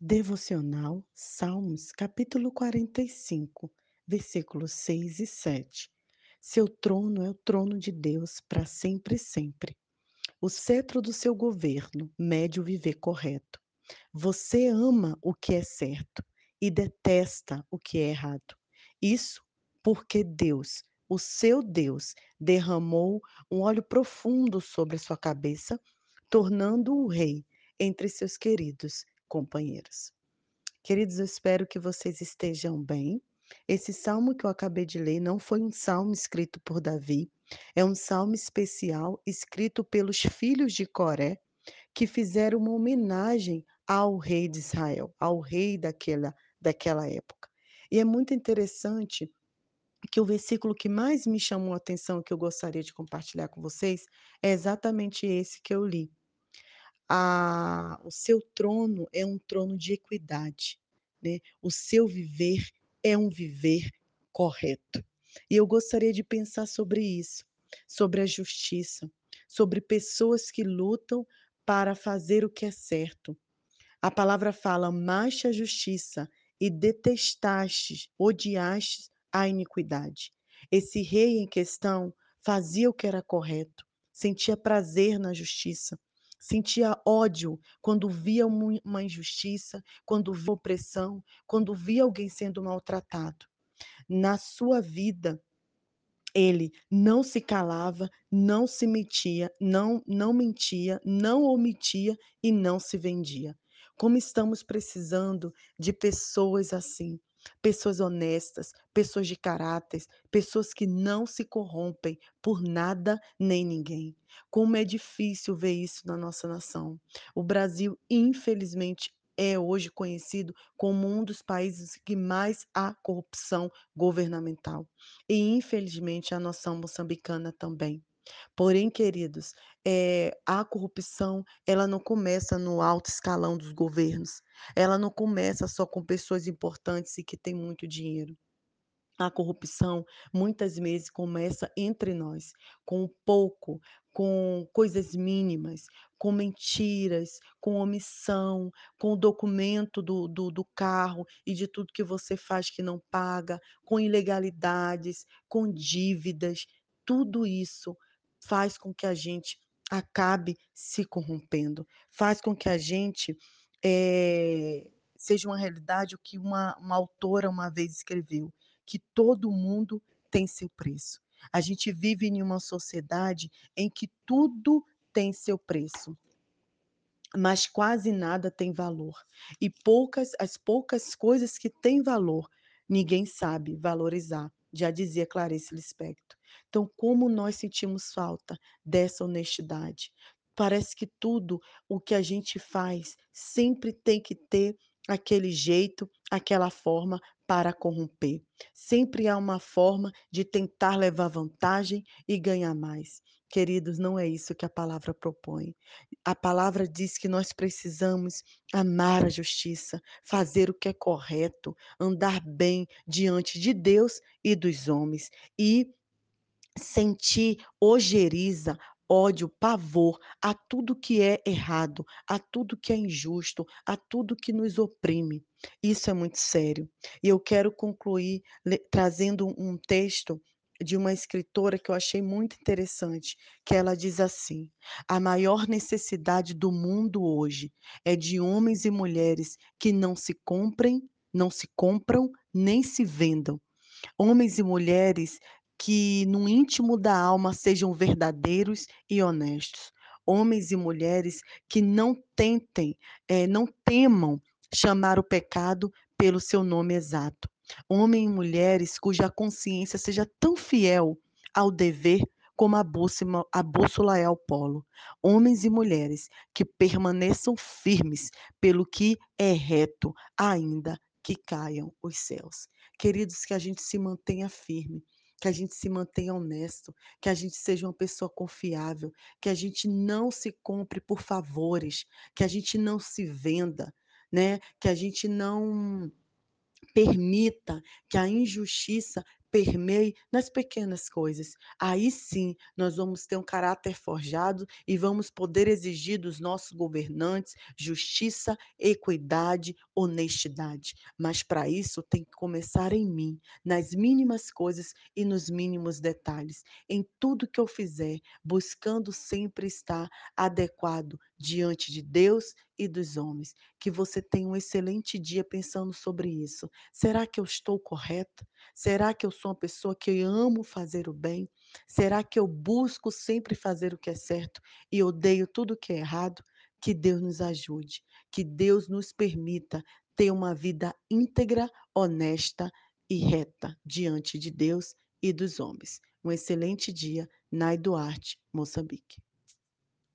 Devocional Salmos, capítulo 45, versículos 6 e 7. Seu trono é o trono de Deus para sempre e sempre. O cetro do seu governo mede o viver correto. Você ama o que é certo e detesta o que é errado. Isso porque Deus, o seu Deus, derramou um óleo profundo sobre a sua cabeça, tornando-o rei entre seus queridos companheiros. Queridos, eu espero que vocês estejam bem. Esse salmo que eu acabei de ler não foi um salmo escrito por Davi, é um salmo especial escrito pelos filhos de Coré, que fizeram uma homenagem ao rei de Israel, ao rei daquela, daquela época. E é muito interessante que o versículo que mais me chamou a atenção, que eu gostaria de compartilhar com vocês, é exatamente esse que eu li a, o seu trono é um trono de equidade, né? O seu viver é um viver correto. E eu gostaria de pensar sobre isso, sobre a justiça, sobre pessoas que lutam para fazer o que é certo. A palavra fala: amaste a justiça e detestastes, odiastes a iniquidade. Esse rei em questão fazia o que era correto, sentia prazer na justiça, sentia ódio quando via uma injustiça, quando via opressão, quando via alguém sendo maltratado. Na sua vida, ele não se calava, não se metia, não não mentia, não omitia e não se vendia. Como estamos precisando de pessoas assim, pessoas honestas, pessoas de caráter, pessoas que não se corrompem por nada nem ninguém. Como é difícil ver isso na nossa nação. O Brasil, infelizmente, é hoje conhecido como um dos países que mais há corrupção governamental. E, infelizmente, a nação moçambicana também. Porém, queridos, é, a corrupção ela não começa no alto escalão dos governos. Ela não começa só com pessoas importantes e que têm muito dinheiro. A corrupção muitas vezes começa entre nós, com pouco, com coisas mínimas, com mentiras, com omissão, com o documento do, do, do carro e de tudo que você faz que não paga, com ilegalidades, com dívidas. Tudo isso faz com que a gente acabe se corrompendo, faz com que a gente é, seja uma realidade o que uma, uma autora uma vez escreveu que todo mundo tem seu preço. A gente vive em uma sociedade em que tudo tem seu preço, mas quase nada tem valor. E poucas, as poucas coisas que têm valor, ninguém sabe valorizar. Já dizia Clarice Lispector. Então, como nós sentimos falta dessa honestidade? Parece que tudo o que a gente faz sempre tem que ter aquele jeito, aquela forma para corromper. Sempre há uma forma de tentar levar vantagem e ganhar mais. Queridos, não é isso que a palavra propõe. A palavra diz que nós precisamos amar a justiça, fazer o que é correto, andar bem diante de Deus e dos homens e sentir ojeriza, ódio, pavor a tudo que é errado, a tudo que é injusto, a tudo que nos oprime. Isso é muito sério. E eu quero concluir trazendo um texto de uma escritora que eu achei muito interessante, que ela diz assim: a maior necessidade do mundo hoje é de homens e mulheres que não se comprem, não se compram, nem se vendam. Homens e mulheres que no íntimo da alma sejam verdadeiros e honestos. Homens e mulheres que não tentem, é, não temam chamar o pecado pelo seu nome exato. Homens e mulheres cuja consciência seja tão fiel ao dever como a bússola, a bússola é ao polo. Homens e mulheres que permaneçam firmes pelo que é reto, ainda que caiam os céus. Queridos, que a gente se mantenha firme que a gente se mantenha honesto, que a gente seja uma pessoa confiável, que a gente não se compre por favores, que a gente não se venda, né? Que a gente não permita que a injustiça permeie nas pequenas coisas. Aí sim, nós vamos ter um caráter forjado e vamos poder exigir dos nossos governantes justiça, equidade, honestidade. Mas para isso tem que começar em mim, nas mínimas coisas e nos mínimos detalhes. Em tudo que eu fizer, buscando sempre estar adequado diante de Deus e dos homens. Que você tenha um excelente dia pensando sobre isso. Será que eu estou correta? Será que eu sou uma pessoa que amo fazer o bem? Será que eu busco sempre fazer o que é certo e odeio tudo o que é errado? Que Deus nos ajude, que Deus nos permita ter uma vida íntegra, honesta e reta diante de Deus e dos homens. Um excelente dia, Nai Duarte, Moçambique.